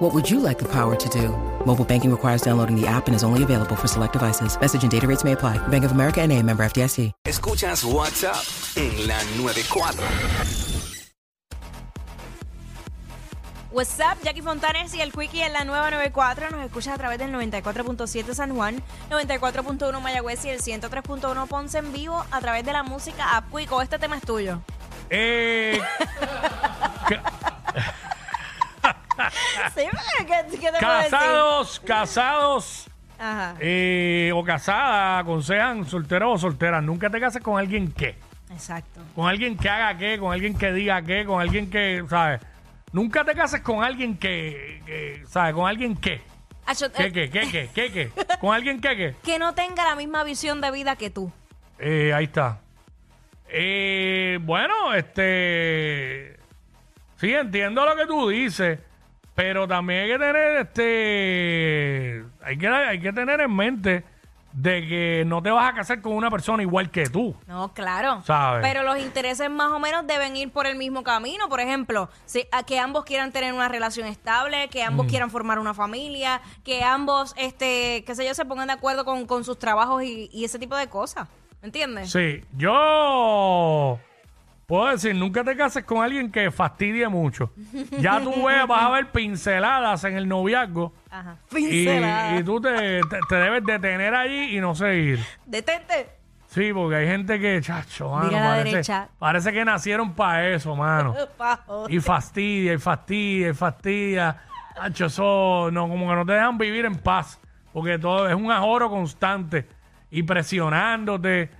What would you like the power to do? Mobile banking requires downloading the app and is only available for select devices. Message and data rates may apply. Bank of America and a member FDIC. Escuchas WhatsApp en la 94. What's up, Jackie Fontanes y el Quickie en la nueva 94. Nos escuchas a través del 94.7 San Juan, 94.1 Mayagüez y el 103.1 Ponce en vivo a través de la música App Quico. Este tema es tuyo. Eh, Sí, ¿qué, qué te puedo decir? casados, casados Ajá, eh, o casadas, aconsejan solteros o solteras. Nunca te cases con alguien que. exacto. Con alguien que haga qué, con alguien que diga qué, con alguien que, ¿sabes? Nunca te cases con alguien que, que, ¿sabes? Con alguien que. Acho, ¿Qué, eh, qué, qué, qué, qué, qué? Con alguien que, qué. que no tenga la misma visión de vida que tú. Eh, ahí está. Eh, bueno, este. Sí, entiendo lo que tú dices, pero también hay que tener, este. Hay que, hay que tener en mente de que no te vas a casar con una persona igual que tú. No, claro. ¿Sabes? Pero los intereses más o menos deben ir por el mismo camino. Por ejemplo, si- a que ambos quieran tener una relación estable, que ambos Mm. quieran formar una familia, que ambos, este, qué sé yo, se pongan de acuerdo con, con sus trabajos y, y ese tipo de cosas. ¿Me entiendes? Sí, yo puedo decir, nunca te cases con alguien que fastidie mucho. Ya tú ves, vas a ver pinceladas en el noviazgo. Ajá. Y, Pincelada. y tú te, te- te debes detener allí y no seguir. Detente. Sí, porque hay gente que, chacho, mano, Mira a la parece, derecha. parece que nacieron para eso, mano. Pajo. Y fastidia, y fastidia, y fastidia. Chacho, eso no, como que no te dejan vivir en paz. Porque todo es un ajoro constante y presionándote.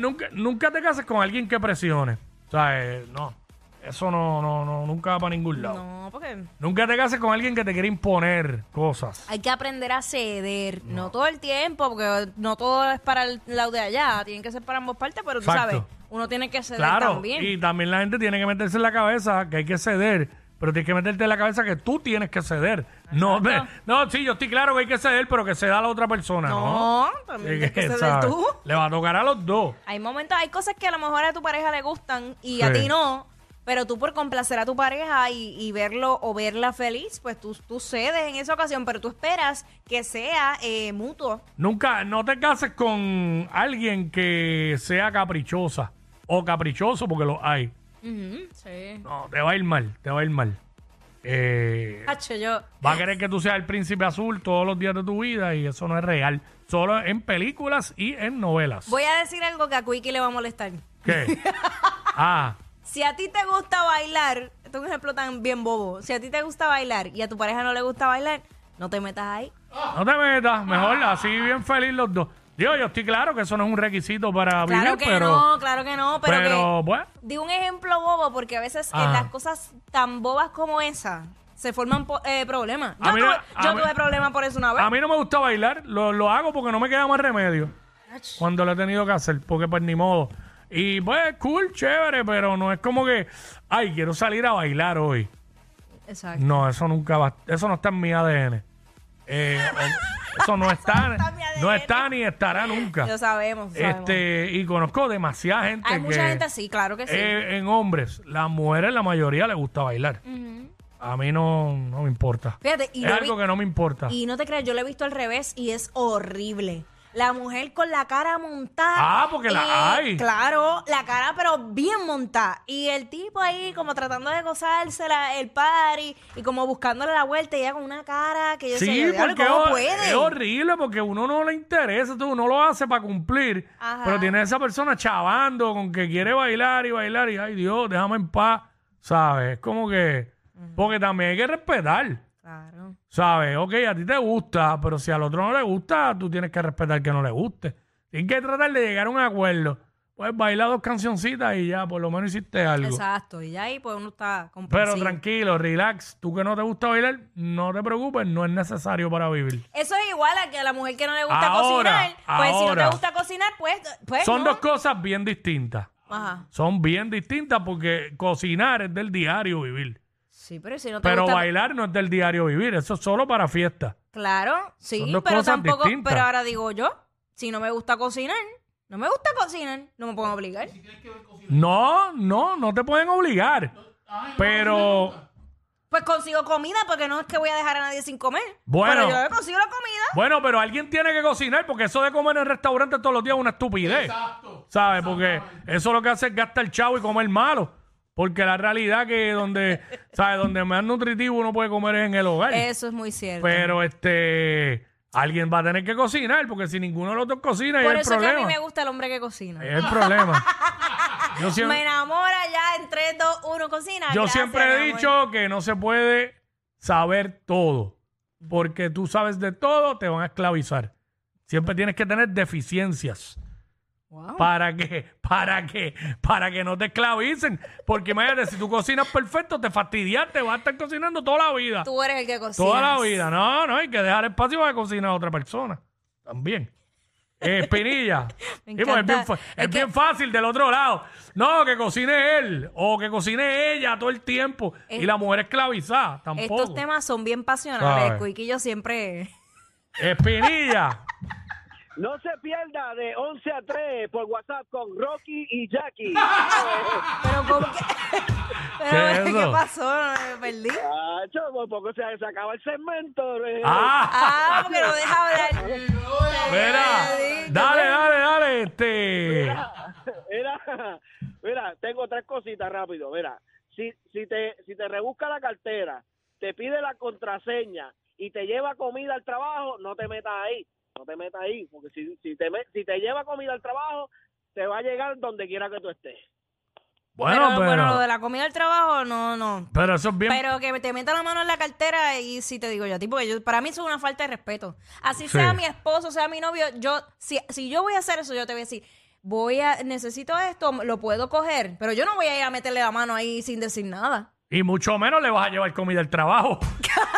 Nunca, nunca te cases con alguien que presione. O sea, eh, no. Eso no, no, no, nunca va para ningún lado. No, porque Nunca te cases con alguien que te quiere imponer cosas. hay que aprender a ceder. No, todo el tiempo, porque no todo es para el lado de allá. Tienen que ser para ambas partes, pero tú Exacto. sabes, uno tiene que ceder Claro, también. y también la gente tiene que meterse en la cabeza que hay que ceder, pero tienes que meterte en la cabeza que tú tienes que ceder. No, me- no, sí, yo estoy claro que hay que ceder, pero que ceda a la otra persona, ¿no? No, también tienes que ceder ¿sabes? tú. Le va a tocar a los dos. Hay momentos, hay cosas que a lo mejor a tu pareja le gustan y a Sí. ti no, pero tú por complacer a tu pareja y, y verlo o verla feliz, pues tú, tú cedes en esa ocasión, pero tú esperas que sea eh, mutuo. Nunca, no te cases con alguien que sea caprichosa o caprichoso, porque lo hay. Sí. No, te va a ir mal, te va a ir mal. Eh, Hacho, yo. va a querer que tú seas el príncipe azul todos los días de tu vida y eso no es real. Solo en películas y en novelas. Voy a decir algo que a Quickie le va a molestar. ¿Qué? ah, Si a ti te gusta bailar, esto es un ejemplo tan bien bobo. Si a ti te gusta bailar y a tu pareja no le gusta bailar, no te metas ahí. no te metas, mejor así bien feliz los dos. Digo, yo estoy claro que eso no es un requisito para Claro vivir, que pero, no, claro que no, pero, pero que bueno, di un ejemplo bobo porque a veces en Ajá. las cosas tan bobas como esa se forman eh, problemas. Yo, tuve, no- a yo mí- tuve problemas por eso una vez. a mí no me gusta bailar, lo, lo hago porque no me queda más remedio cuando lo he tenido que hacer, porque pues ni modo. Y pues cool, chévere, pero no es como que, ay, quiero salir a bailar hoy. Exacto. No, eso nunca va, eso no está en mi ADN. Eh, eso no está, no está no ni estará nunca. Lo sabemos, lo sabemos. Este, y conozco demasiada gente Hay que mucha gente así, claro que sí. eh, en hombres, las mujeres la mayoría les gusta bailar. A mí no, no me importa. Fíjate, y es algo vi- que no me importa. Y no te creas, yo lo he visto al revés y es horrible. La mujer con la cara montada. Ah, porque la hay. Claro, la cara pero bien montada. Y el tipo ahí como tratando de gozársela el party y como buscándole la vuelta y ella con una cara que yo Sí, "Diablo, porque es, ¿cómo hor- puede? es horrible porque uno no le interesa, tú, uno lo hace para cumplir, Ajá. pero tiene esa persona chavando con que quiere bailar y bailar y ay Dios, déjame en paz, ¿sabes? Es como que, porque también hay que respetar, Claro. ¿sabes? Ok, a ti te gusta, pero si al otro no le gusta, tú tienes que respetar que no le guste. Tienes que tratar de llegar a un acuerdo, pues baila dos cancioncitas y ya, por lo menos hiciste algo. Exacto. Y ya ahí pues uno está Pero complacido. tranquilo, relax. Tú que no te gusta bailar, no te preocupes, no es necesario para vivir. Eso es igual a que a la mujer que no le gusta Ahora, cocinar. Pues si no te gusta cocinar, pues, pues Son no. dos cosas bien distintas. Ajá. Son bien distintas porque cocinar es del diario vivir. Sí, pero si no te Pero gusta... bailar no es del diario vivir, eso es solo para fiesta. Claro, sí, Son dos pero cosas tampoco... distintas. Pero ahora digo yo, si no me gusta cocinar, no me gusta cocinar, no me puedo obligar. No, no, no te pueden obligar. Pero Pues consigo comida porque no es que voy a dejar a nadie sin comer. Bueno. Pero yo me consigo la comida. bueno, pero alguien tiene que cocinar porque eso de comer en el restaurante todos los días es una estupidez. ¿Sabes? Porque eso lo que hace es gastar el chavo y comer malo. Porque la realidad que donde, ¿sabes? Donde más nutritivo uno puede comer es en el hogar. Eso es muy cierto. Pero este alguien va a tener que cocinar porque si ninguno de los dos cocina, Por es el eso es que a mí problema. me gusta el hombre que cocina. Es el problema. Yo siempre, Me enamora ya en 3, 2, 1, cocina. yo Gracias, siempre he dicho que no se puede saber todo. Porque tú sabes de todo, te van a esclavizar. Siempre tienes que tener deficiencias. Wow. ¿Para qué? ¿Para qué? Para que no te esclavicen. Porque imagínate, si tú cocinas perfecto, te fastidiaste, vas a estar cocinando toda la vida. Tú eres el que cocina. Toda la vida. No, no, hay que dejar espacio para cocinar a otra persona. También. Eh, Espinilla. Me Sí, es, bien, encanta. fa- Es es que- bien fácil del otro lado. No, que cocine él o que cocine ella todo el tiempo. Es- y la mujer esclavizada. Tampoco. Estos temas son bien pasionales. Yo siempre... Espinilla. No se pierda de 11 a 3 por WhatsApp con Rocky y Jackie. Pero ¿cómo que...? ¿Qué Pero, es ¿qué, eso? pasó? Me perdí. Acho, por poco se, se acaba el segmento. eh. Ah, Ah, porque no deja hablar. mira. Dale, dale, dale. Este. Mira, mira, tengo tres cositas rápido. Mira, si, si, te, si te rebusca la cartera, te pide la contraseña y te lleva comida al trabajo, no te metas ahí. No te metas ahí, porque si, si, te, me- si te lleva comida al trabajo, te va a llegar donde quiera que tú estés. Bueno, pero, pero. bueno, lo de la comida del trabajo, no, no. Pero eso es bien. Pero que te meta la mano en la cartera y si te digo yo a ti, porque yo, para mí eso es una falta de respeto. Así Sí. sea mi esposo, sea mi novio, yo, si, si yo voy a hacer eso, yo te voy a decir, voy a, necesito esto, lo puedo coger, pero yo no voy a ir a meterle la mano ahí sin decir nada. Y mucho menos le vas a llevar comida al trabajo.